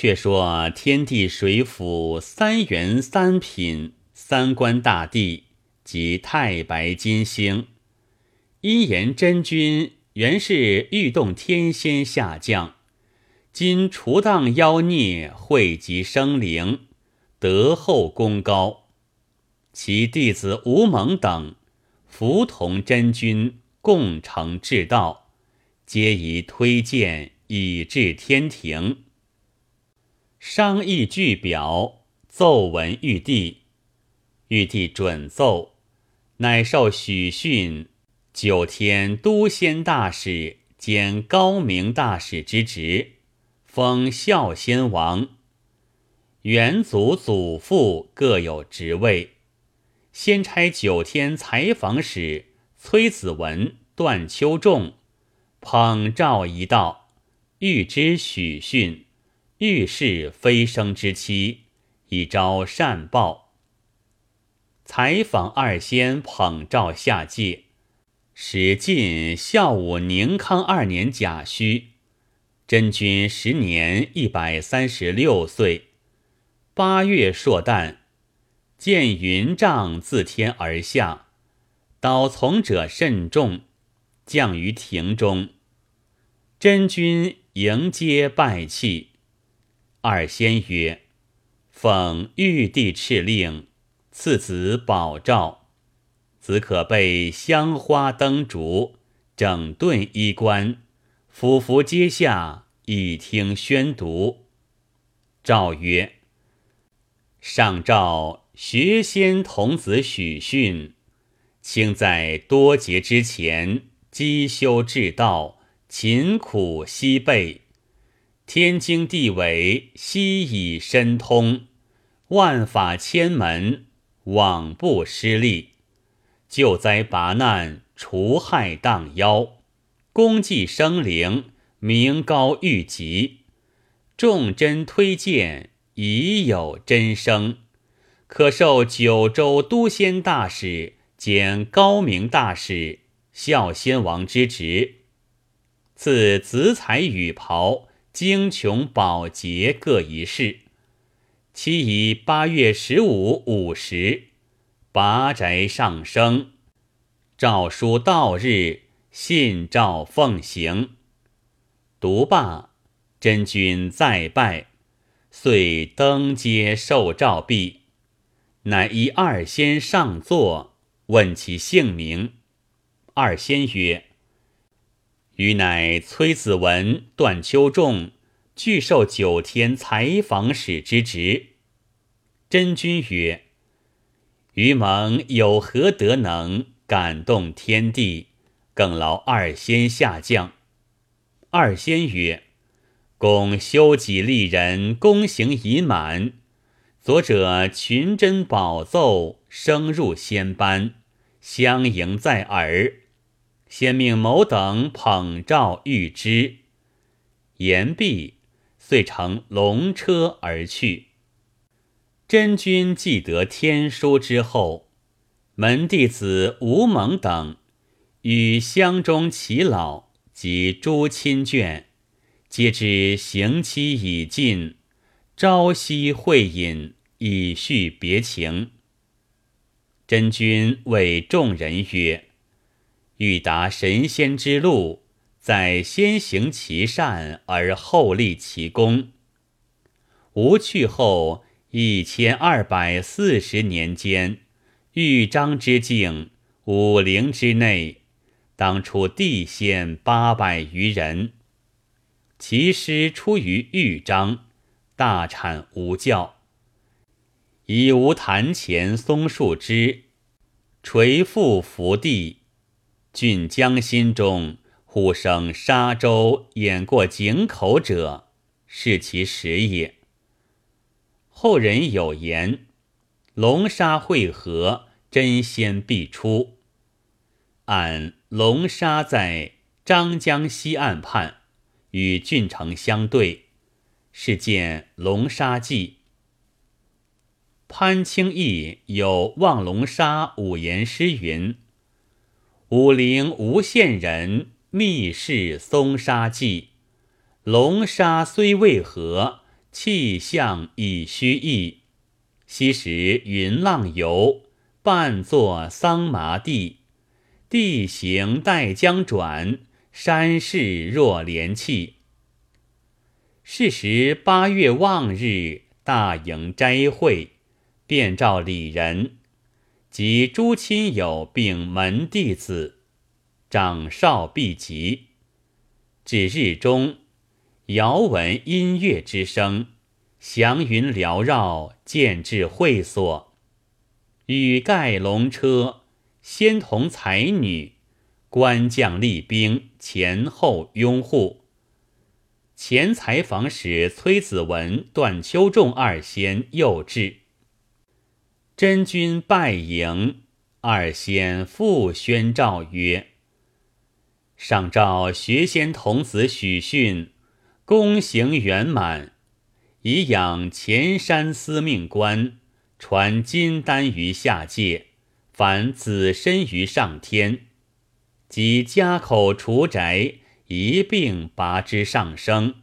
却说天地水府三元三品三官大帝及太白金星，因言真君原是欲动天仙下降，今除荡妖孽，惠及生灵，德厚功高。其弟子吴蒙等，服同真君，共成至道，皆宜推荐以至天庭。商议具表，奏闻玉帝。玉帝准奏，乃授许逊九天都仙大使兼高明大使之职，封孝先王。元祖祖父各有职位。先差九天采访使崔子文、段秋仲捧诏一道，欲知许逊。遇事飞升之期，以招善报。采访二仙捧照下界，始晋孝武宁康二年甲戌，真君时年一百三十六岁。八月朔旦，见云帐自天而下，导从者甚众，降于庭中。真君迎接拜泣。二仙曰：“奉玉帝敕令，赐子保诏，子可备香花灯烛，整顿衣冠，俯伏阶下，以听宣读。”诏曰：“上诏学仙童子许逊，请在多劫之前积修至道，勤苦悉备。”天经地纬，悉以深通；万法千门，罔不失利。救灾拔难，除害荡妖，功绩生灵，名高誉极。众真推荐，已有真声，可受九州都仙大使兼高明大使、孝先王之职，赐紫彩羽袍。精琼宝洁各一式，期以八月十五午时，拔宅上升。诏书到日，信诏奉行。读罢，真君再拜，遂登阶受诏毕，乃依二仙上座，问其姓名。二仙曰。余乃崔子文、段丘仲，俱受九天采访使之职。真君曰：“余蒙有何德能感动天地，更劳二仙下降？”二仙曰：“公修己立人，功行已满。左者群珍宝奏升入仙班，相迎在耳。”先命某等捧诏谕之，言毕，遂乘龙车而去。真君既得天书之后，门弟子吴蒙等与乡中耆老及诸亲眷，皆知刑期已尽，朝夕会饮，以叙别情。真君谓众人曰。欲达神仙之路，在先行其善而后立其功。吾去后一千二百四十年间，豫章之境，武陵之内，当初地仙八百余人。其师出于豫章，大产无教，以无坛前松树枝，垂腹伏地。郡江心中，呼声沙洲掩过井口者，是其实也。后人有言：“龙沙汇合，真仙必出。”按龙沙在张江西岸畔，与郡城相对，是见《龙沙记》。潘清义有望龙沙五言诗云。武陵无县人，密室松沙记。龙沙虽未合，气象已虚意。昔时云浪游，半作桑麻地。地形待将转，山势若连气。是时八月望日，大营斋会，便召里人及诸亲友，并门弟子，长少毕集。至日中，遥闻音乐之声，祥云缭绕，见至会所，与盖龙车，仙童才女，官将厉兵，前后拥护。前采访使崔子文、段秋仲二仙又至，真君拜迎，二仙复宣诏曰：“上诏学仙童子许逊，功行圆满，以养前山司命官，传金丹于下界，凡子身于上天，及家口除宅。”一并拔之上升，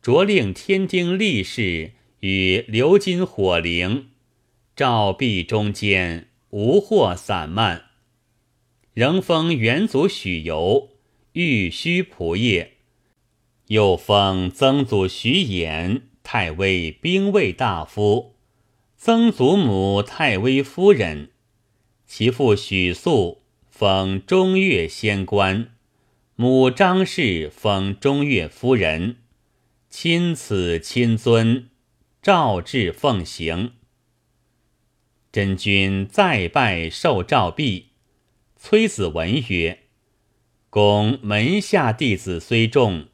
着令天丁力士与鎏金火灵，照壁中间无或散漫。仍封元祖许由玉虚仆业，又封曾祖许衍太尉兵卫大夫，曾祖母太尉夫人，其父许素封中岳仙官。母张氏封中岳夫人，亲此亲尊，诏至奉行。真君再拜受诏毕，崔子文曰：“公门下弟子虽众，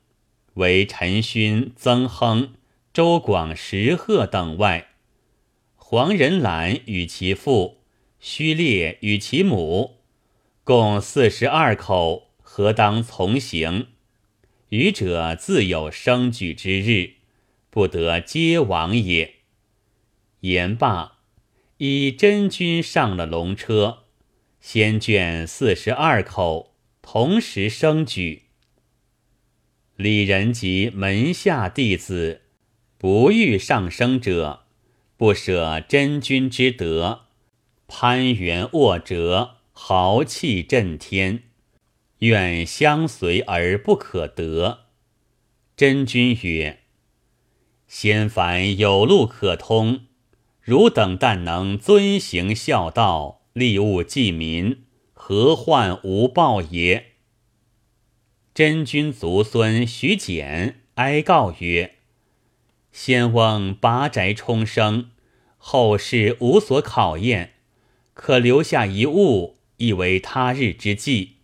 为陈勋、曾亨、周广、石鹤等外，黄仁览与其父，虚烈与其母，共四十二口。”何当从行？愚者自有生举之日，不得皆亡也。言罢，以真君上了龙车，先卷四十二口同时升举。李仁及门下弟子，不欲上升者，不舍真君之德，攀援卧折，豪气震天。愿相随而不可得。真君曰：“先凡有路可通，汝等但能遵行孝道，利物济民，何患无报也？”真君族孙徐简哀告曰：“先翁拔宅冲生，后世无所考验，可留下一物，以为他日之计。”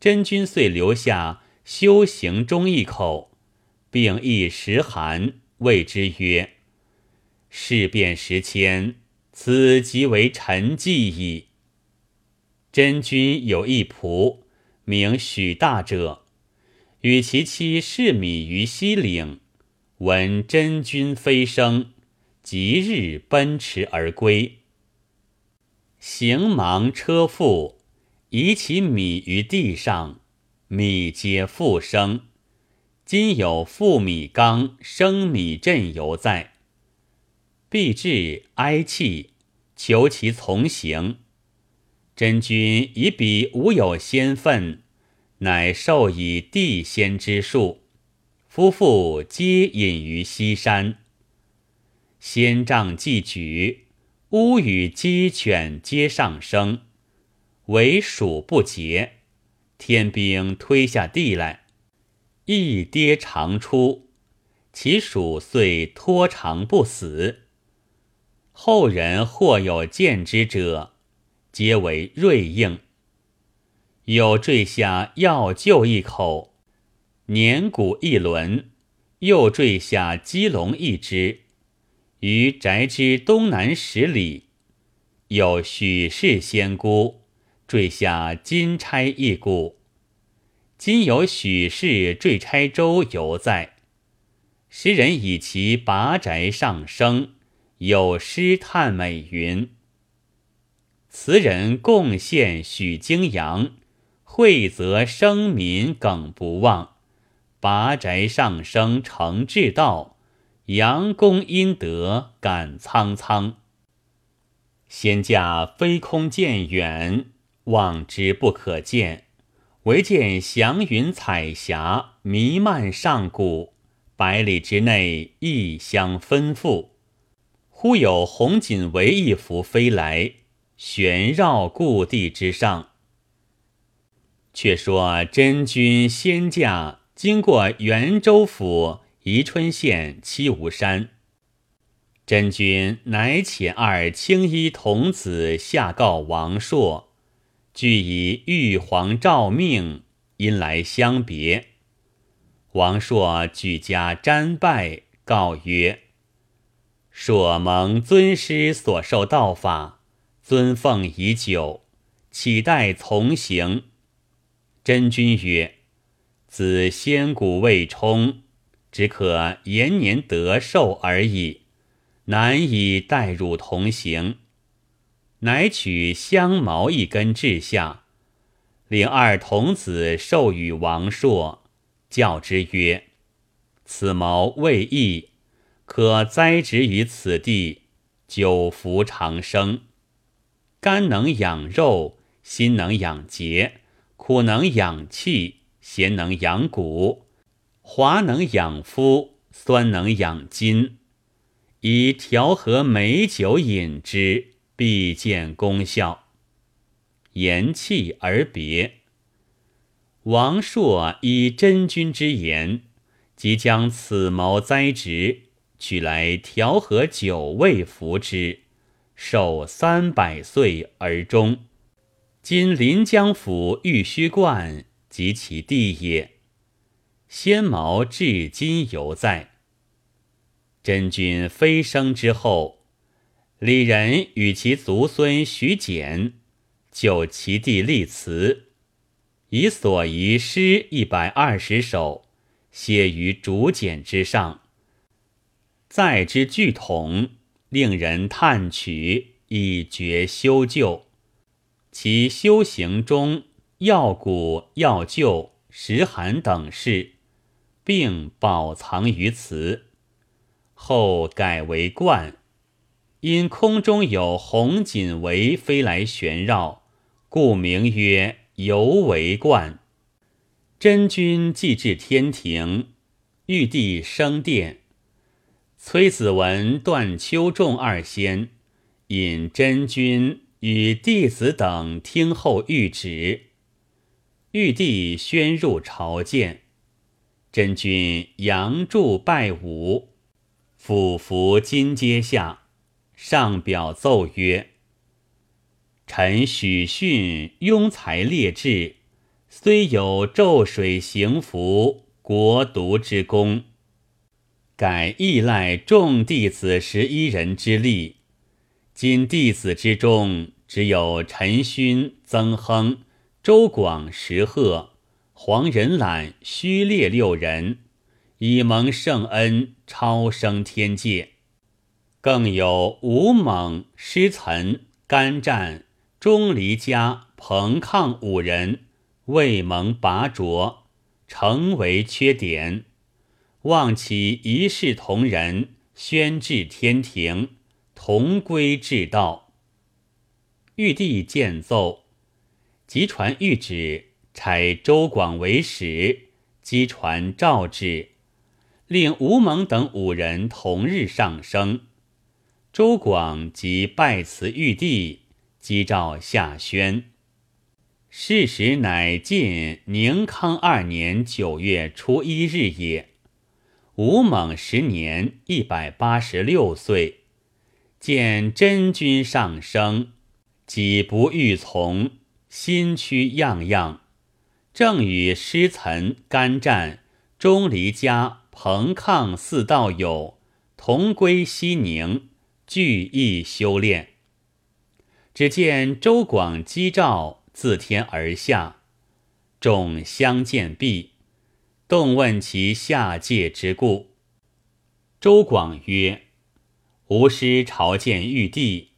真君遂留下修行中一口，并一时寒，谓之曰：“事变时迁，此即为臣计矣。”真君有一仆，名许大者，与其妻侍米于西岭，闻真君飞升，即日奔驰而归，行忙车覆。遗其米于地上，米皆复生。今有复米缸、生米镇犹在。必至哀泣，求其从行。真君以彼无有仙分，乃授以地仙之术。夫妇皆隐于西山。仙杖既举，乌与鸡犬皆上升。为鼠不节，天兵推下地来，一跌长出，其鼠遂脱长不死。后人或有见之者，皆为瑞应。有坠下药臼一口，年骨一轮，又坠下鸡笼一只，于宅之东南十里，有许氏仙姑。坠下金钗一股，今有许氏坠钗舟犹在。时人以其拔宅上升，有诗叹美云：“词人贡献许京阳，惠泽生民耿不忘。拔宅上升成至道，阳公阴德感苍苍。仙驾飞空见远，望之不可见，唯见祥云彩霞弥漫上古，百里之内异香纷赴。忽有红锦为一幅飞来，旋绕故地之上。却说真君仙驾经过元州府。宜春县七吴山，真君乃遣二青衣童子下告王朔，俱以玉皇诏命，因来相别。王朔举家瞻拜，告曰：“所蒙尊师所授道法，尊奉已久，岂待从行？”真君曰：“子仙骨未充。”只可延年得寿而已，难以代入同行。乃取香茅一根置下，领二童子授与王朔，教之曰：“此茅未易，可栽植于此地，久服长生。肝能养肉，心能养节，苦能养气，咸能养骨。”滑能养肤，酸能养筋，以调和美酒饮之，必见功效。言弃而别。王朔依真君之言，即将此谋栽植，取来调和酒味服之，寿三百岁而终。今临江府玉虚观及其地也。仙茅至今犹在。真君飞升之后，李仁与其族孙徐简就其地立祠，以所遗诗一百二十首写于竹简之上，载之巨统，令人探取，以绝修旧。其修行中要古要旧、时寒等事。并保藏于此，后改为观。因空中有红锦围飞来旋绕，故名曰游为观。真君既至天庭，玉帝升殿，崔子文、段丘仲二仙引真君与弟子等听候谕旨。玉帝宣入朝见。真君扬柱拜舞，俯伏金阶下，上表奏曰：“臣许逊庸才劣质，虽有骤水行服，国独之功，改依赖众弟子十一人之力。今弟子之中，只有陈勋、曾亨、周广、石鹤。”黄仁览、虚烈六人，以蒙圣恩，超升天界。更有吴猛、师岑、甘战、钟离家、彭抗五人，未蒙拔擢，成为缺点。望其一视同仁，宣至天庭，同归至道。玉帝见奏，即传谕旨。差周广为使，即传诏旨，令吴蒙等五人同日上升。周广即拜辞玉帝，即诏下宣。是时乃晋宁康二年九月初一日也。吴猛时年一百八十六岁，见真君上升，己不欲从，心屈样样。正与师岑、甘战、钟离家、彭抗四道友同归西宁，俱意修炼。只见周广击诏自天而下，众相见毕，动问其下界之故。周广曰：“吾师朝见玉帝，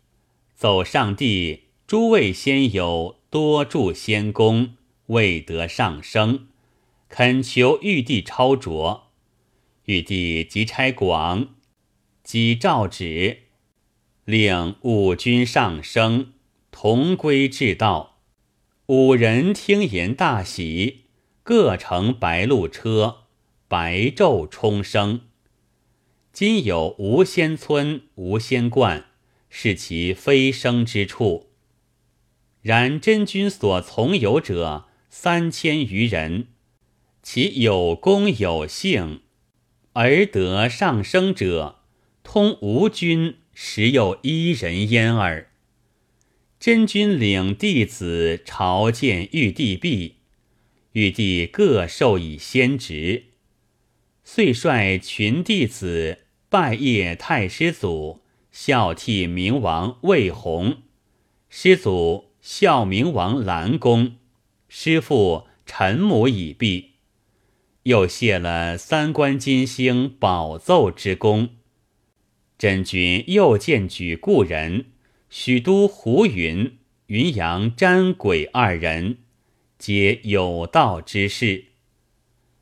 走上帝，诸位仙友多助仙功。”未得上升，恳求玉帝超卓。玉帝即差广即诏旨，令五军上升，同归至道。五人听言大喜，各乘白鹿车，白昼冲升。今有无仙村、无仙观，是其飞升之处。然真君所从游者三千余人，其有功有幸，而得上升者，通吴军实有一人焉耳。真君领弟子朝见玉帝毕，玉帝各授以仙职，遂率群弟子拜谒太师祖，孝悌明王魏弘，师祖。孝明王兰公，师父陈母已毕，又谢了三官金星宝奏之功。真君又荐举故人许都胡云、云阳詹鬼二人，皆有道之士。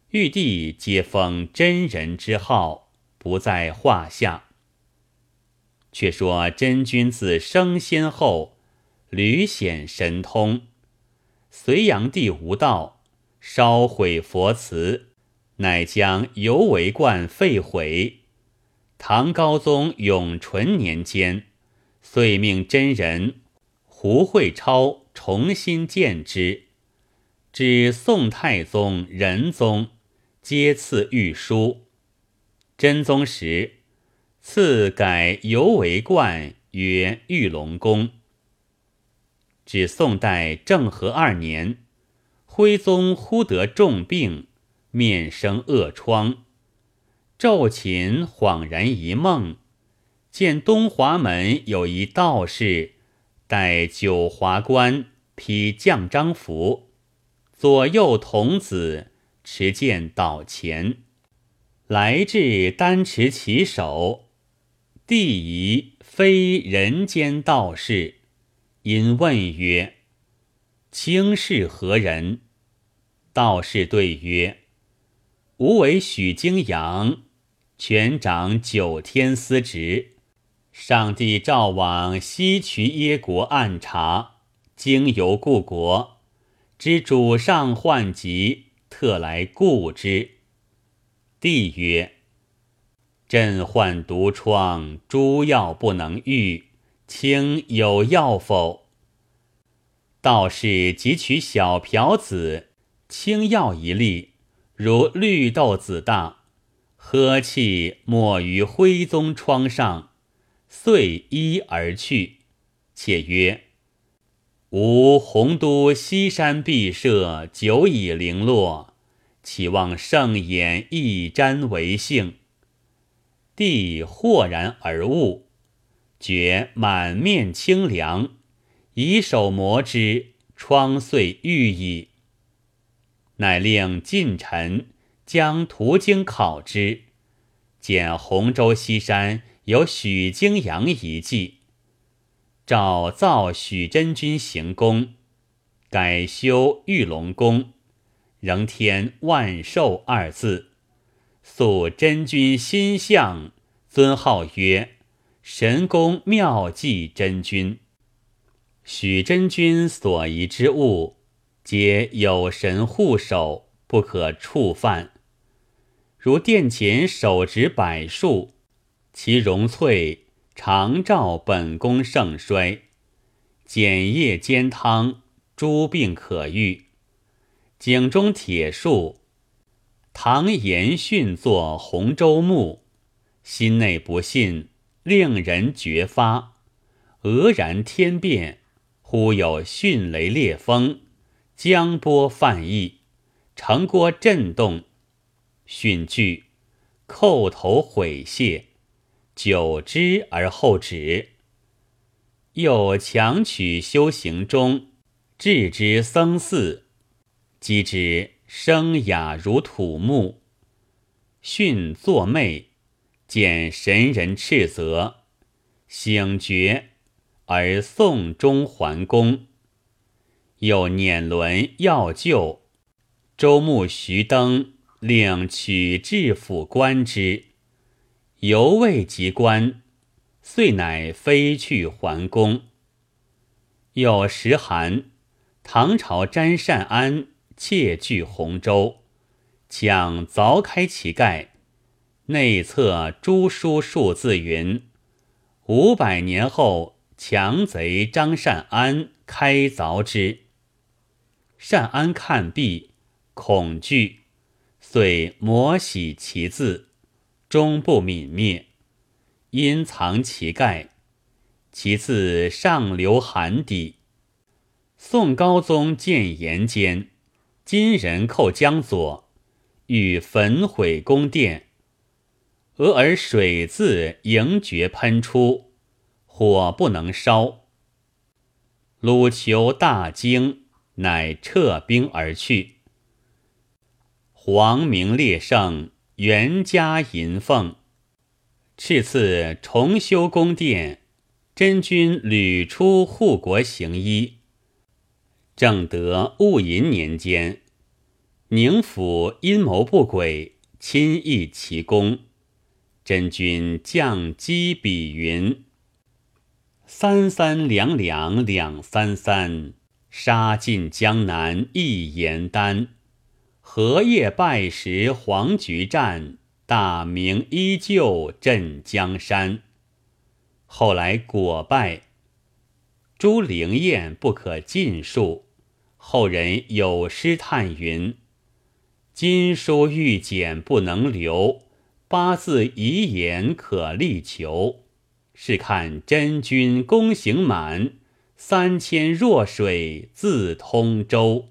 玉帝皆封真人之号，不在话下。却说真君自升仙后。屡显神通，隋炀帝无道，烧毁佛祠，乃将游为观废毁。唐高宗永淳年间，遂命真人胡会超重新建之。至宋太宗、仁宗，皆赐御书。真宗时，赐改尤为冠曰玉龙宫。至宋代政和二年，徽宗忽得重病，面生恶疮。昼寝恍然一梦，见东华门有一道士，戴九华冠，披降章服，左右童子持剑倒前，来至单持其手，帝疑非人间道士。因问曰：“卿是何人？”道士对曰：“吾为许京阳，权掌九天司职。上帝召往西渠耶国暗查，经游故国，知主上患疾，特来顾之。”帝曰：“朕患毒疮，诸药不能愈。”卿有药否？道士即取小瓢子，清药一粒，如绿豆子大，喝气抹于徽宗窗上，遂依而去。且曰：“吾洪都西山毕舍，久已零落，岂望圣眼一沾为幸？”帝豁然而悟。觉满面清凉，以手摩之，疮碎愈矣。乃令近臣将途经考之，见洪州西山有许京阳遗迹，诏造许真君行宫，改修玉龙宫，仍添万寿二字，塑真君心像，尊号曰。神功妙计真君，许真君所遗之物，皆有神护守，不可触犯。如殿前手植柏树，其荣翠常照本宫盛衰；简叶煎汤，诸病可愈。井中铁树，唐延训作洪州墓，心内不信。令人觉发，愕然天变，忽有迅雷烈风，江波泛溢，城郭震动，迅惧，叩头悔谢，久之而后止。又强取修行中，置之僧寺，即之声哑如土木，训作寐。见神人斥责，醒觉而送终还宫。又辇轮要救，周穆徐登令取制府观之，犹未及官，遂乃飞去还宫。有时寒，唐朝詹善安窃据洪州，抢凿开其盖，内侧朱书数字云：“五百年后，强贼张善安开凿之。”善安看毕，恐惧，遂摩洗其字，终不泯灭，因藏其盖。其次上流寒底。宋高宗建炎间，金人寇江左，欲焚毁宫殿。俄而水自迎绝喷出，火不能烧。鲁求大惊，乃撤兵而去。皇明烈胜，元嘉银凤，敕赐重修宫殿。真君屡出护国行医，正德戊寅年间，宁府阴谋不轨，亲议其功。真君降击比云：三三两两两三三，杀尽江南一言丹。荷叶败时黄菊战，大明依旧镇江山。后来果败，朱灵验不可尽述。后人有诗叹云：“今书欲简不能留，八字遗言可力求。试看真君功行满，三千弱水自通舟。”